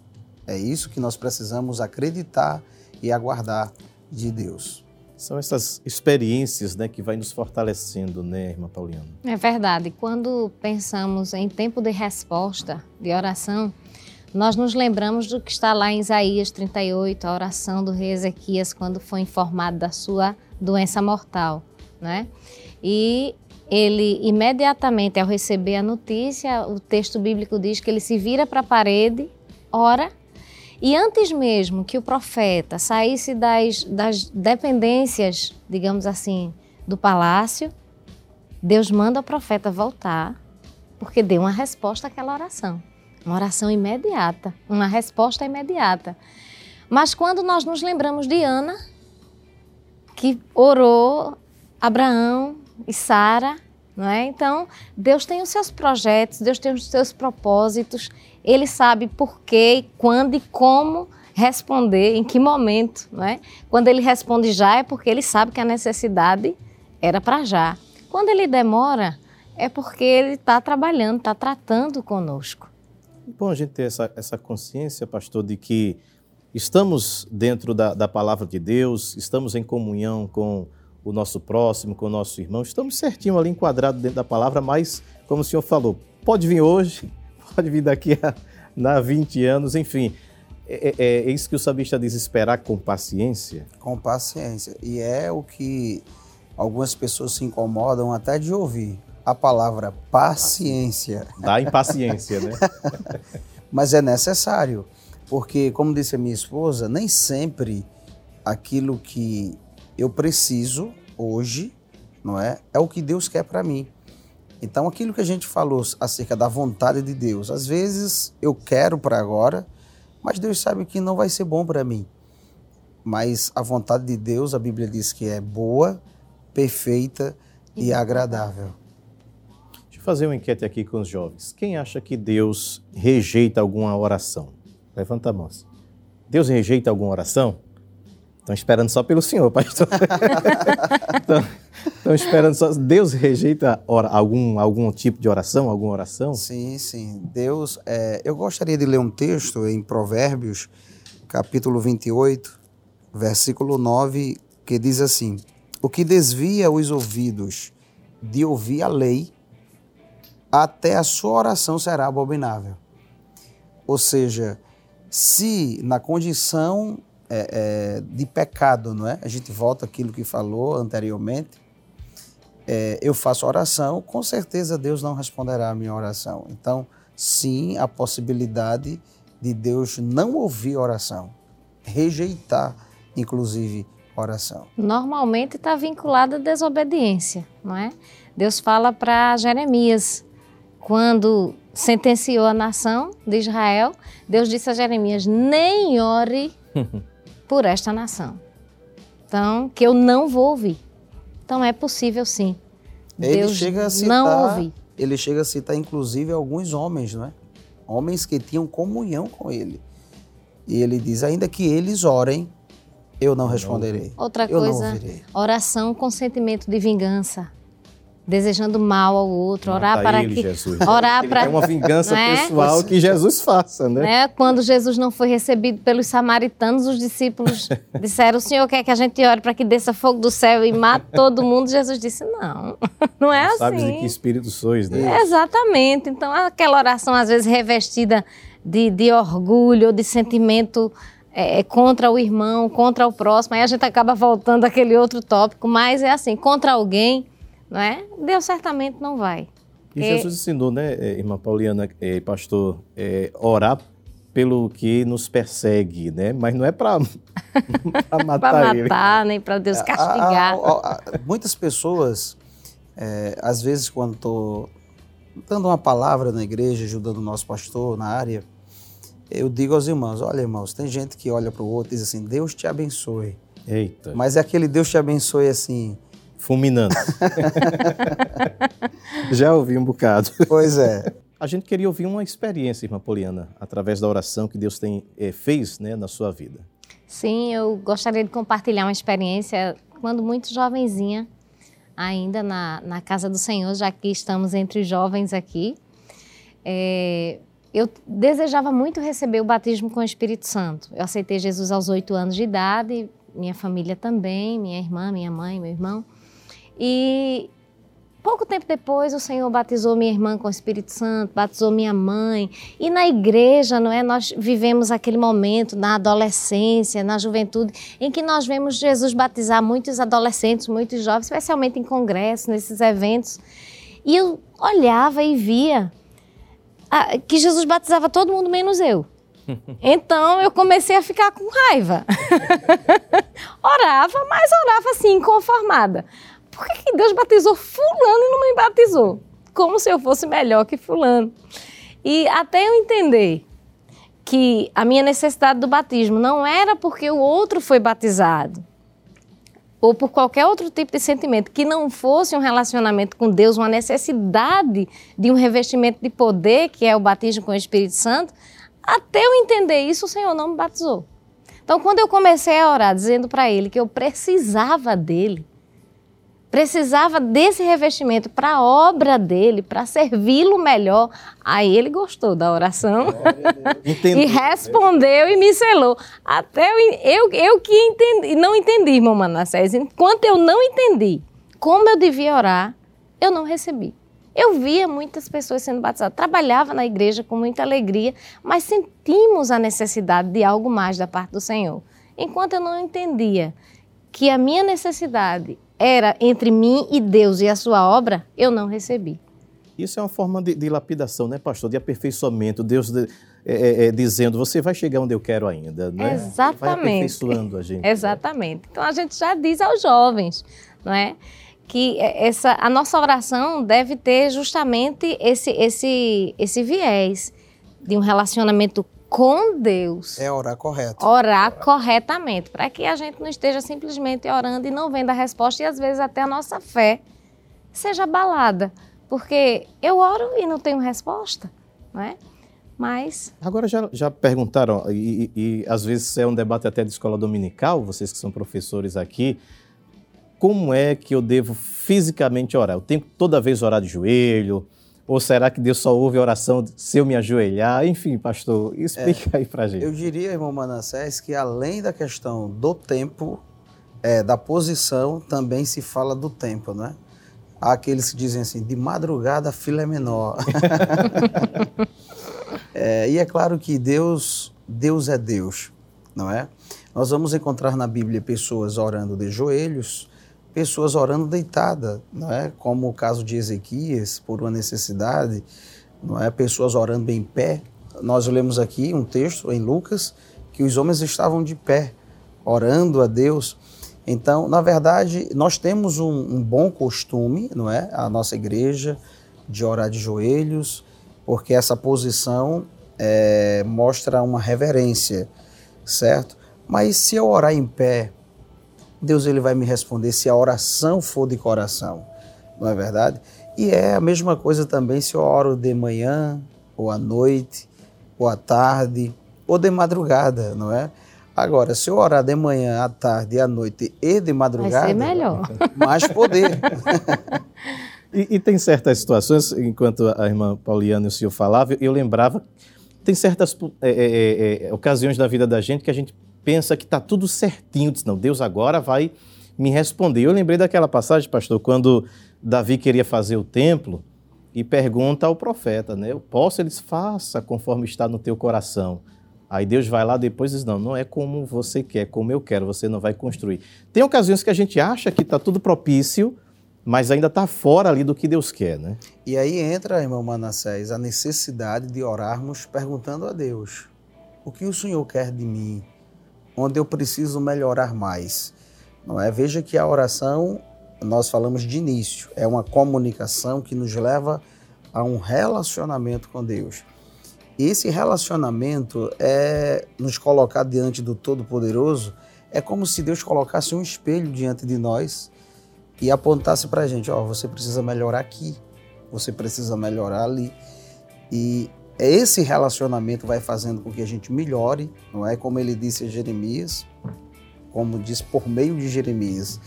Speaker 3: É isso que nós precisamos acreditar e aguardar de Deus.
Speaker 2: São essas experiências né, que vai nos fortalecendo, né, irmã Pauliana?
Speaker 4: É verdade. Quando pensamos em tempo de resposta, de oração, nós nos lembramos do que está lá em Isaías 38, a oração do rei Ezequias quando foi informado da sua doença mortal, né? E ele imediatamente ao receber a notícia, o texto bíblico diz que ele se vira para a parede, ora e antes mesmo que o profeta saísse das, das dependências, digamos assim, do palácio, Deus manda o profeta voltar, porque deu uma resposta àquela oração. Uma oração imediata, uma resposta imediata. Mas quando nós nos lembramos de Ana, que orou Abraão e Sara, não é? Então, Deus tem os seus projetos, Deus tem os seus propósitos, ele sabe por quê, quando e como responder, em que momento, não é? Quando ele responde já é porque ele sabe que a necessidade era para já. Quando ele demora, é porque ele está trabalhando, está tratando conosco.
Speaker 2: Bom a gente ter essa, essa consciência, pastor, de que estamos dentro da, da palavra de Deus, estamos em comunhão com o nosso próximo, com o nosso irmão. Estamos certinho ali enquadrados dentro da palavra, mas, como o senhor falou, pode vir hoje, pode vir daqui a, a 20 anos, enfim. É, é, é, isso que o sabista diz, esperar com paciência?
Speaker 3: Com paciência. E é o que algumas pessoas se incomodam até de ouvir. A palavra paciência.
Speaker 2: Dá impaciência, né?
Speaker 3: Mas é necessário. Porque, como disse a minha esposa, nem sempre aquilo que eu preciso hoje, não é? É o que Deus quer para mim. Então, aquilo que a gente falou acerca da vontade de Deus, às vezes eu quero para agora, mas Deus sabe que não vai ser bom para mim. Mas a vontade de Deus, a Bíblia diz que é boa, perfeita e agradável.
Speaker 2: Deixa eu fazer uma enquete aqui com os jovens. Quem acha que Deus rejeita alguma oração? Levanta a mão. Deus rejeita alguma oração? Estão esperando só pelo Senhor, pastor. Estão esperando só. Deus rejeita ora, algum, algum tipo de oração, alguma oração?
Speaker 3: Sim, sim. Deus. É, eu gostaria de ler um texto em Provérbios, capítulo 28, versículo 9, que diz assim: O que desvia os ouvidos de ouvir a lei, até a sua oração será abominável. Ou seja, se na condição é, é, de pecado, não é? A gente volta aquilo que falou anteriormente. É, eu faço oração, com certeza Deus não responderá a minha oração. Então, sim, a possibilidade de Deus não ouvir oração, rejeitar, inclusive, oração.
Speaker 4: Normalmente está vinculada à desobediência, não é? Deus fala para Jeremias, quando sentenciou a nação de Israel, Deus disse a Jeremias: nem ore por esta nação. Então, que eu não vou ouvir. Então, é possível sim.
Speaker 3: Ele Deus chega a citar, não ouvir. Ele chega a citar, inclusive, alguns homens, não é? Homens que tinham comunhão com ele. E ele diz: ainda que eles orem, eu não responderei.
Speaker 4: Outra eu coisa, oração com sentimento de vingança desejando mal ao outro, orar para
Speaker 2: ele,
Speaker 4: que
Speaker 2: Jesus.
Speaker 4: orar para
Speaker 2: é uma vingança né? pessoal que Jesus faça, né?
Speaker 4: né? Quando Jesus não foi recebido pelos samaritanos, os discípulos disseram: "O Senhor quer que a gente ore para que desça fogo do céu e mate todo mundo?" Jesus disse: "Não, não é não assim."
Speaker 2: Sabes
Speaker 4: de
Speaker 2: que espírito sois, né?
Speaker 4: É, exatamente. Então aquela oração às vezes revestida de, de orgulho, de sentimento é, contra o irmão, contra o próximo, aí a gente acaba voltando àquele outro tópico, mas é assim, contra alguém não é? Deus certamente não vai.
Speaker 2: E Jesus ensinou, né, eh, irmã Pauliana, eh, pastor, eh, orar pelo que nos persegue, né? Mas não é para matar
Speaker 4: Para
Speaker 2: ele.
Speaker 4: matar, nem para Deus
Speaker 3: A-
Speaker 4: castigar.
Speaker 3: a- a- a- muitas pessoas, é, às vezes, quando estou dando uma palavra na igreja, ajudando o nosso pastor na área, eu digo aos irmãos: olha, irmãos, tem gente que olha para o outro e diz assim: Deus te abençoe.
Speaker 2: Eita,
Speaker 3: Mas é aquele Deus te abençoe assim.
Speaker 2: Fulminando. Já ouvi um bocado.
Speaker 3: Pois é.
Speaker 2: A gente queria ouvir uma experiência, irmã Poliana, através da oração que Deus tem, eh, fez né, na sua vida.
Speaker 4: Sim, eu gostaria de compartilhar uma experiência quando muito jovenzinha, ainda na, na casa do Senhor, já que estamos entre jovens aqui. É, eu desejava muito receber o batismo com o Espírito Santo. Eu aceitei Jesus aos oito anos de idade, minha família também, minha irmã, minha mãe, meu irmão. E pouco tempo depois o Senhor batizou minha irmã com o Espírito Santo, batizou minha mãe. E na igreja, não é? Nós vivemos aquele momento na adolescência, na juventude, em que nós vemos Jesus batizar muitos adolescentes, muitos jovens, especialmente em congressos, nesses eventos. E eu olhava e via ah, que Jesus batizava todo mundo menos eu. Então eu comecei a ficar com raiva. orava, mas orava assim, inconformada. Por que, Deus batizou Fulano e não me batizou? Como se eu fosse melhor que Fulano. E até eu entender que a minha necessidade do batismo não era porque o outro foi batizado, ou por qualquer outro tipo de sentimento, que não fosse um relacionamento com Deus, uma necessidade de um revestimento de poder, que é o batismo com o Espírito Santo, até eu entender isso, o Senhor não me batizou. Então, quando eu comecei a orar, dizendo para Ele que eu precisava dele, precisava desse revestimento para a obra dele, para servi-lo melhor, aí ele gostou da oração. E respondeu e me selou. Até eu, eu, eu que entendi, não entendi, irmão Manassés. Enquanto eu não entendi como eu devia orar, eu não recebi. Eu via muitas pessoas sendo batizadas, trabalhava na igreja com muita alegria, mas sentimos a necessidade de algo mais da parte do Senhor. Enquanto eu não entendia que a minha necessidade era entre mim e Deus e a sua obra, eu não recebi.
Speaker 2: Isso é uma forma de, de lapidação, né, pastor? De aperfeiçoamento. Deus de- é, é, é, dizendo, você vai chegar onde eu quero ainda, né? Vai
Speaker 4: Exatamente.
Speaker 2: aperfeiçoando a gente.
Speaker 4: Exatamente. Então a gente já diz aos jovens, não é? Que essa, a nossa oração deve ter justamente esse, esse, esse viés de um relacionamento com Deus.
Speaker 3: É orar correto.
Speaker 4: Orar corretamente, para que a gente não esteja simplesmente orando e não vendo a resposta e às vezes até a nossa fé seja abalada. Porque eu oro e não tenho resposta, não é? Mas
Speaker 2: Agora já, já perguntaram, e, e- e às vezes é um debate até de escola dominical, vocês que são professores aqui, como é que eu devo fisicamente orar? Eu tenho que toda vez orar de joelho? Ou será que Deus só ouve a oração se eu me ajoelhar? Enfim, pastor, explica aí pra gente.
Speaker 3: Eu diria, irmão Manassés, que além da questão do tempo, é, da posição, também se fala do tempo, né? Há aqueles que dizem assim, de madrugada a fila é menor. É, e é claro que Deus, Deus é Deus, não é? Nós vamos encontrar na Bíblia pessoas orando de joelhos, pessoas orando deitada, não é? Como o caso de Ezequias, por uma necessidade, não é? Pessoas orando em pé. Nós lemos aqui um texto em Lucas que os homens estavam de pé, orando a Deus. Então, na verdade, nós temos um, um bom costume, não é? A nossa igreja de orar de joelhos, porque essa posição é, mostra uma reverência, certo? Mas se eu orar em pé, Deus ele vai me responder se a oração for de coração, não é verdade? E é a mesma coisa também se eu oro de manhã, ou à noite, ou à tarde, ou de madrugada, não é? Agora, se eu orar de manhã, à tarde, à noite e de
Speaker 4: vai
Speaker 3: madrugada,
Speaker 4: ser melhor.
Speaker 3: mais poder.
Speaker 2: E, e tem certas situações, enquanto a irmã Pauliana e o senhor falavam, eu lembrava, tem certas é, é, é, ocasiões da vida da gente que a gente pensa que está tudo certinho, diz, não, Deus agora vai me responder. Eu lembrei daquela passagem, pastor, quando Davi queria fazer o templo e pergunta ao profeta, né? Eu posso? Ele diz, faça conforme está no teu coração. Aí Deus vai lá depois e diz, não, não é como você quer, como eu quero, você não vai construir. Tem ocasiões que a gente acha que está tudo propício, mas ainda está fora ali do que Deus quer, né?
Speaker 3: E aí entra, irmão Manassés, a necessidade de orarmos perguntando a Deus. O que o Senhor quer de mim? Onde eu preciso melhorar mais? Não é? Veja que a oração, nós falamos de início, é uma comunicação que nos leva a um relacionamento com Deus. E esse relacionamento é nos colocar diante do Todo-Poderoso, é como se Deus colocasse um espelho diante de nós e apontasse para a gente: ó, oh, você precisa melhorar aqui, você precisa melhorar ali. E esse relacionamento vai fazendo com que a gente melhore, não é? Como ele disse a Jeremias, como diz por meio de Jeremias,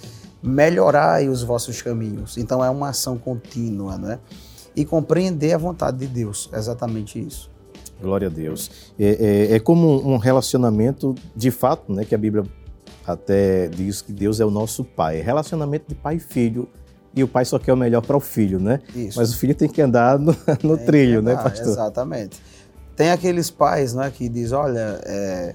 Speaker 3: melhorai os vossos caminhos. Então é uma ação contínua, né? E compreender a vontade de Deus, exatamente isso.
Speaker 2: Glória a Deus. É, é, é, como um relacionamento de fato, né? Que a Bíblia até diz que Deus é o nosso Pai. É relacionamento de pai e filho e o pai só quer o melhor para o filho, né? Isso. Mas o filho tem que andar no, no trilho, né, andar, né, pastor?
Speaker 3: Exatamente. Tem aqueles pais, né, que diz, olha, é,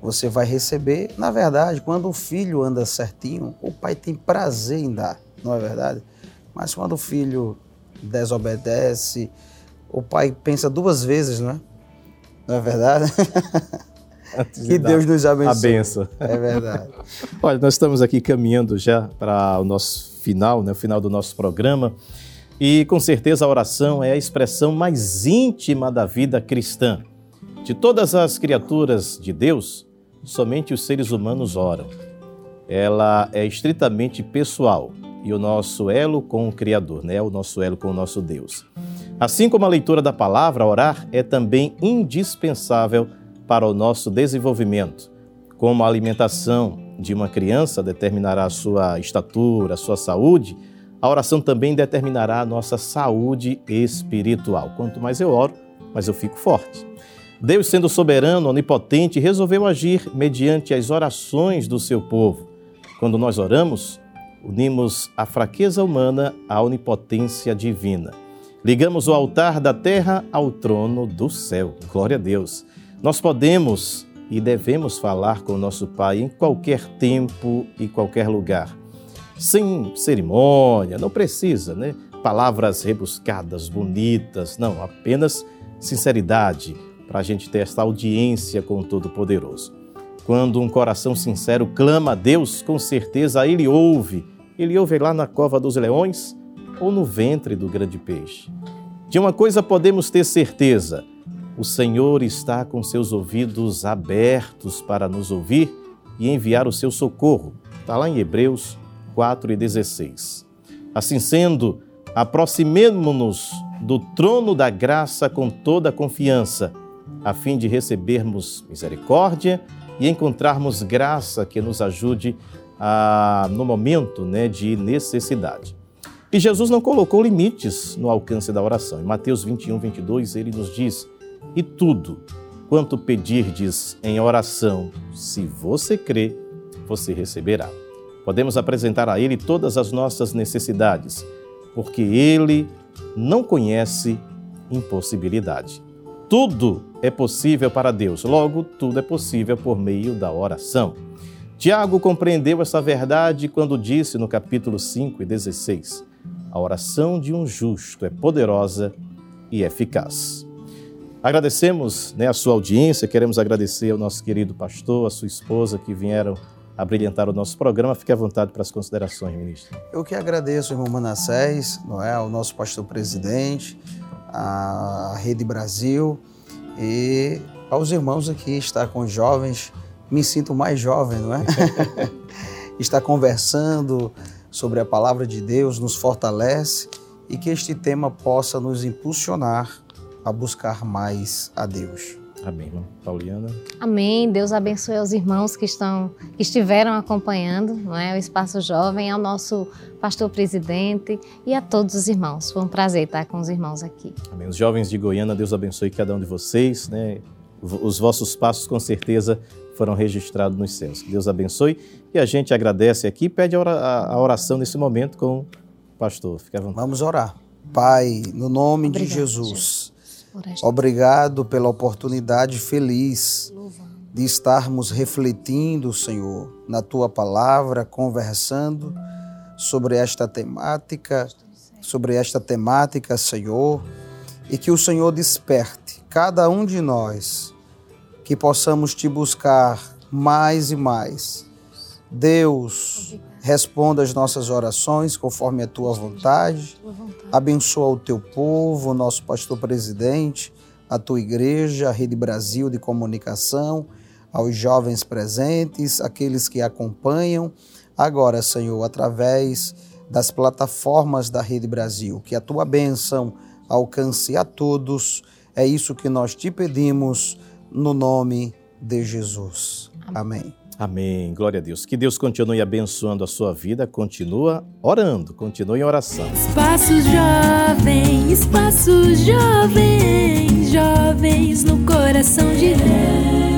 Speaker 3: você vai receber. Na verdade, quando o filho anda certinho, o pai tem prazer em dar, não é verdade? Mas quando o filho desobedece, o pai pensa duas vezes, não é? Não é verdade? que Deus nos abençoe.
Speaker 2: A benção.
Speaker 3: É verdade.
Speaker 2: Olha, nós estamos aqui caminhando já para o nosso final, né, o final do nosso programa. E com certeza a oração é a expressão mais íntima da vida cristã. De todas as criaturas de Deus, somente os seres humanos oram. Ela é estritamente pessoal e o nosso elo com o Criador, né? o nosso elo com o nosso Deus. Assim como a leitura da palavra, orar é também indispensável para o nosso desenvolvimento, como a alimentação de uma criança determinará a sua estatura, a sua saúde, a oração também determinará a nossa saúde espiritual. Quanto mais eu oro, mais eu fico forte. Deus, sendo soberano, onipotente, resolveu agir mediante as orações do seu povo. Quando nós oramos, unimos a fraqueza humana à onipotência divina. Ligamos o altar da terra ao trono do céu. Glória a Deus. Nós podemos e devemos falar com nosso Pai em qualquer tempo e qualquer lugar. Sem cerimônia, não precisa, né? Palavras rebuscadas, bonitas, não, apenas sinceridade para a gente ter esta audiência com o Todo-Poderoso. Quando um coração sincero clama a Deus, com certeza Ele ouve. Ele ouve lá na cova dos leões ou no ventre do grande peixe. De uma coisa podemos ter certeza: o Senhor está com seus ouvidos abertos para nos ouvir e enviar o seu socorro. Está lá em Hebreus 4,16. Assim sendo, aproximemo-nos do trono da graça com toda a confiança, a fim de recebermos misericórdia e encontrarmos graça que nos ajude a, no momento né, de necessidade. E Jesus não colocou limites no alcance da oração. Em Mateus 21, 22, ele nos diz: e tudo quanto pedirdes em oração, se você crê, você receberá. Podemos apresentar a Ele todas as nossas necessidades, porque Ele não conhece impossibilidade. Tudo é possível para Deus, logo, tudo é possível por meio da oração. Tiago compreendeu essa verdade quando disse no capítulo 5 e 16: A oração de um justo é poderosa e eficaz. Agradecemos né, a sua audiência, queremos agradecer ao nosso querido pastor, a sua esposa que vieram a brilhantar o nosso programa. Fique à vontade para as considerações, ministro.
Speaker 3: Eu que agradeço, irmão Manassés, não é, ao nosso pastor presidente, à Rede Brasil e aos irmãos aqui, estar com os jovens. Me sinto mais jovem, não é? estar conversando sobre a palavra de Deus nos fortalece e que este tema possa nos impulsionar a buscar mais a Deus.
Speaker 2: Amém, irmã Pauliana.
Speaker 4: Amém. Deus abençoe os irmãos que estão que estiveram acompanhando, não é, o Espaço Jovem, ao nosso pastor presidente e a todos os irmãos. Foi um prazer estar com os irmãos aqui.
Speaker 2: Amém. Os jovens de Goiânia, Deus abençoe cada um de vocês, né? Os vossos passos com certeza foram registrados nos céus. Que Deus abençoe e a gente agradece aqui, pede a oração nesse momento com o pastor. Fique à vontade.
Speaker 3: Vamos orar. Pai, no nome Obrigado, de Jesus. Obrigado pela oportunidade feliz de estarmos refletindo, Senhor, na tua palavra, conversando sobre esta temática, sobre esta temática, Senhor, e que o Senhor desperte cada um de nós que possamos te buscar mais e mais. Deus, responda as nossas orações conforme a tua vontade. Abençoa o teu povo, o nosso pastor presidente, a tua igreja, a Rede Brasil de Comunicação, aos jovens presentes, aqueles que acompanham. Agora, Senhor, através das plataformas da Rede Brasil, que a tua bênção alcance a todos. É isso que nós te pedimos no nome de Jesus. Amém.
Speaker 2: Amém. Glória a Deus. Que Deus continue abençoando a sua vida. Continua orando, continue em oração.
Speaker 1: Espaço Jovem, Espaço Jovem, jovens no coração de Deus.